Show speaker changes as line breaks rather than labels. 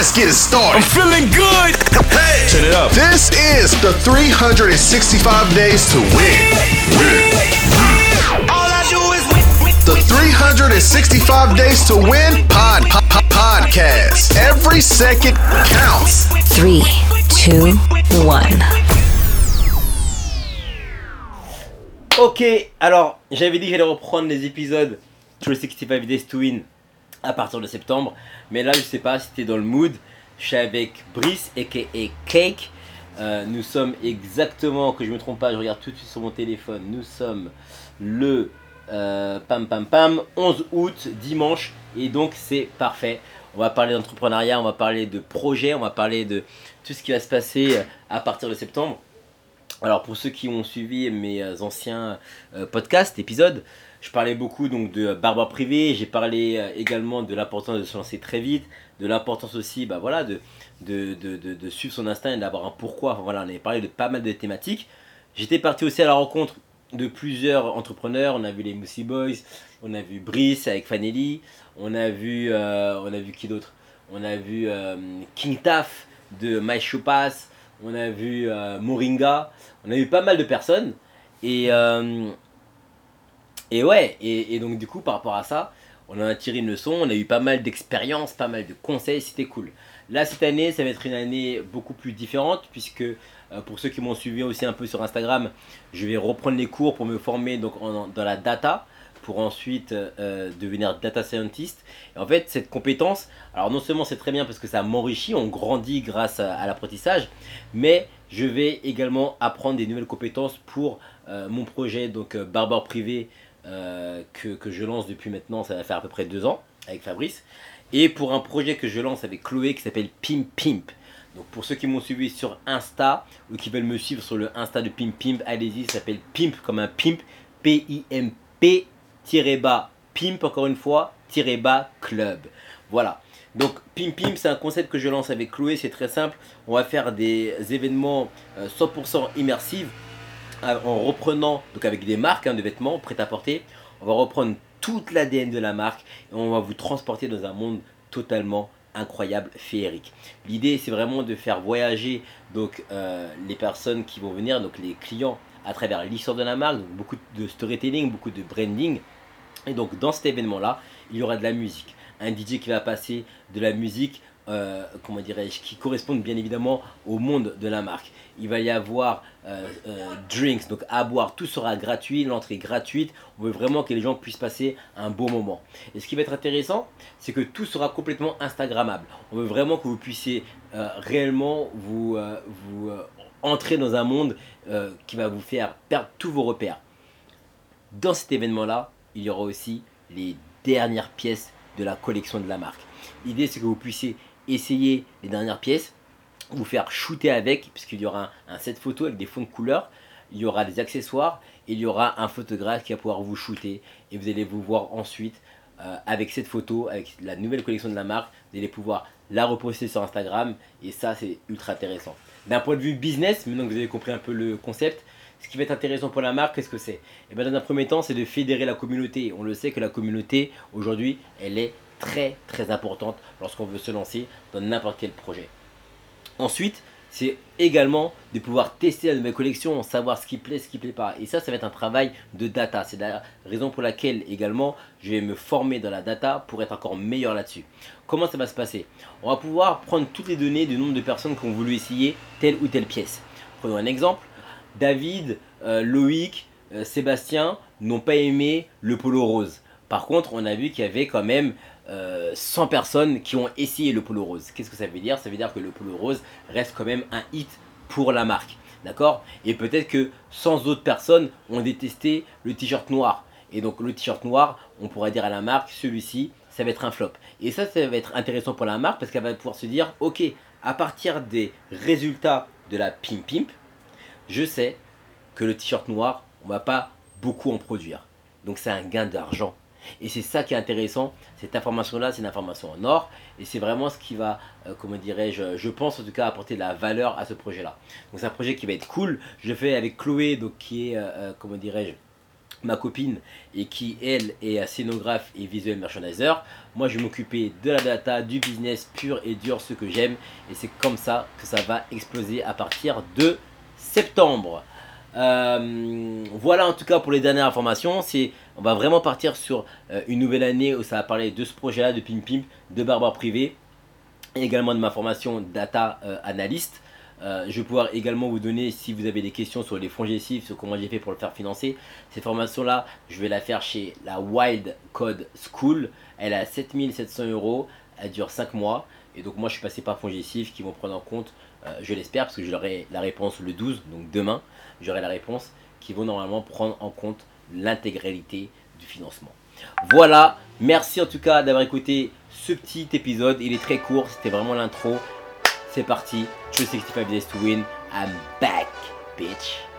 let's get it started.
I'm feeling good.
Hey,
Turn it up.
this is the 365 days to win.
All I do is win, win,
The 365 days to win pod, pod, pod- podcast. Every second counts.
Three, two, one.
Ok, alors j'avais dit que j'allais reprendre les épisodes 365 Days to Win à partir de septembre, mais là je sais pas si t'es dans le mood. Je suis avec Brice aka Cake. Euh, nous sommes exactement, que je me trompe pas, je regarde tout de suite sur mon téléphone. Nous sommes le euh, pam pam pam 11 août, dimanche, et donc c'est parfait. On va parler d'entrepreneuriat, on va parler de projets, on va parler de tout ce qui va se passer euh, à partir de septembre. Alors pour ceux qui ont suivi mes anciens podcasts, épisodes, je parlais beaucoup donc de barbe privé, j'ai parlé euh, également de l'importance de se lancer très vite, de l'importance aussi bah, voilà, de, de, de, de- suivre son instinct et d'avoir un pourquoi. Enfin, voilà, on avait parlé de pas mal de thématiques. J'étais parti aussi à la rencontre de plusieurs entrepreneurs, on a vu les Moussi Boys, on a vu Brice avec Fanelli, on a vu, euh, on a vu qui d'autre? On a vu euh, King Taf de My Show Pass, on a vu Moringa, on a eu pas mal de personnes. Et, et ouais, et, donc du coup, par rapport à ça, on en a tiré une leçon, on a eu pas mal d'expériences, pas mal de conseils, c'était cool. Là, cette année, ça va être une année beaucoup plus différente, puisque euh, pour ceux qui m'ont suivi aussi un peu sur Instagram, je vais reprendre les cours pour me former donc, dans la data, pour ensuite euh, devenir data scientist. Et en fait, cette compétence, alors non seulement c'est très bien parce que ça m'enrichit, on grandit grâce à, l'apprentissage, mais je vais également apprendre des nouvelles compétences pour euh, mon projet, donc euh, Barbare Privé, euh, que, que je lance depuis maintenant, ça va faire à peu près deux ans avec Fabrice. Et pour un projet que je lance avec Chloé qui s'appelle Pimp Pimp. Donc pour ceux qui m'ont suivi sur Insta ou qui veulent me suivre sur le Insta de Pimp Pimp, allez-y, ça s'appelle Pimp comme un Pimp, P-I-M-P, bas, Pimp encore une fois, tiré bas, club. Voilà. Donc Pimp Pimp, c'est un concept que je lance avec Chloé, c'est très simple. On va faire des événements euh, 100% immersifs euh, en reprenant, donc avec des marques hein, de vêtements prêts à porter, on va reprendre toute l'ADN de la marque et on va vous transporter dans un monde totalement incroyable, féerique. L'idée c'est vraiment de faire voyager donc euh, les personnes qui vont venir, donc les clients à travers l'histoire de la marque, beaucoup de storytelling, beaucoup de branding. Et donc dans cet événement là, il y aura de la musique, un DJ qui va passer de la musique euh, comment dirais-je, qui correspondent bien évidemment au monde de la marque. Il va y avoir euh, euh, drinks, donc à boire, tout sera gratuit, l'entrée gratuite. On veut vraiment que les gens puissent passer un beau moment. Et ce qui va être intéressant, c'est que tout sera complètement Instagrammable. On veut vraiment que vous puissiez réellement vous, vous entrer dans un monde qui va vous faire perdre tous vos repères. Dans cet événement-là, il y aura aussi les dernières pièces de la collection de la marque. L'idée, c'est que vous puissiez essayer les dernières pièces, vous faire shooter avec, puisqu'il y aura un, set photo avec des fonds de couleur, il y aura des accessoires, et il y aura un photographe qui va pouvoir vous shooter, et vous allez vous voir ensuite euh, avec cette photo, avec la nouvelle collection de la marque, vous allez pouvoir la reposter sur Instagram, et ça, c'est ultra intéressant. D'un point de vue business, maintenant que vous avez compris un peu le concept, ce qui va être intéressant pour la marque, qu'est-ce que c'est? Et bien, Dans un premier temps, c'est de fédérer la communauté. On le sait que la communauté, aujourd'hui, elle est très très importante lorsqu'on veut se lancer dans n'importe quel projet. Ensuite, c'est également de pouvoir tester la nouvelle collection, savoir ce qui plaît, ce qui plaît pas. Et ça, ça va être un travail de data. C'est la raison pour laquelle également je vais me former dans la data pour être encore meilleur là-dessus. Comment ça va se passer? On va pouvoir prendre toutes les données du nombre de personnes qui ont voulu essayer telle ou telle pièce. Prenons un exemple. David, euh, Loïc, euh, Sébastien n'ont pas aimé le polo rose. Par contre, on a vu qu'il y avait quand même euh, 100 personnes qui ont essayé le polo rose. Qu'est-ce que ça veut dire? Ça veut dire que le polo rose reste quand même un hit pour la marque. D'accord? Et peut-être que 100 autres personnes ont détesté le t-shirt noir. Et donc le t-shirt noir, on pourrait dire à la marque, celui-ci, ça va être un flop. Et ça, ça va être intéressant pour la marque parce qu'elle va pouvoir se dire, ok, à partir des résultats de la Pimp Pimp, je sais que le t-shirt noir, on va pas beaucoup en produire. Donc c'est un gain d'argent. Et c'est ça qui est intéressant. Cette information-là, c'est une information en or. Et c'est vraiment ce qui va, euh, comment dirais-je, je pense en tout cas apporter de la valeur à ce projet-là. Donc c'est un projet qui va être cool. Je le fais avec Chloé, donc qui est, euh, euh, comment dirais-je, ma copine et qui elle est scénographe et visuel merchandiser. Moi je vais m'occuper de la data, du business pur et dur, ce que j'aime. Et c'est comme ça que ça va exploser à partir de septembre. Euh, voilà en tout cas pour les dernières informations. On va vraiment partir sur euh, une nouvelle année où ça va parler de ce projet-là, de Pim Pimp, de Barbare Privé, et également de ma formation data euh, analyst. je vais pouvoir également vous donner, si vous avez des questions sur les fonds gestifs, sur comment j'ai fait pour le faire financer, cette formation-là, je vais la faire chez la Wild Code School. Elle à 7700 euros, elle dure 5 mois. Et donc moi je suis passé par fonds qui vont prendre en compte, je l'espère, parce que j'aurai la réponse le 12, donc demain j'aurai la réponse qui vont normalement prendre en compte l'intégralité du financement. Voilà, merci en tout cas d'avoir écouté ce petit épisode. Il est très court, c'était vraiment l'intro. C'est parti, True 65 Days to Win. I'm back, bitch.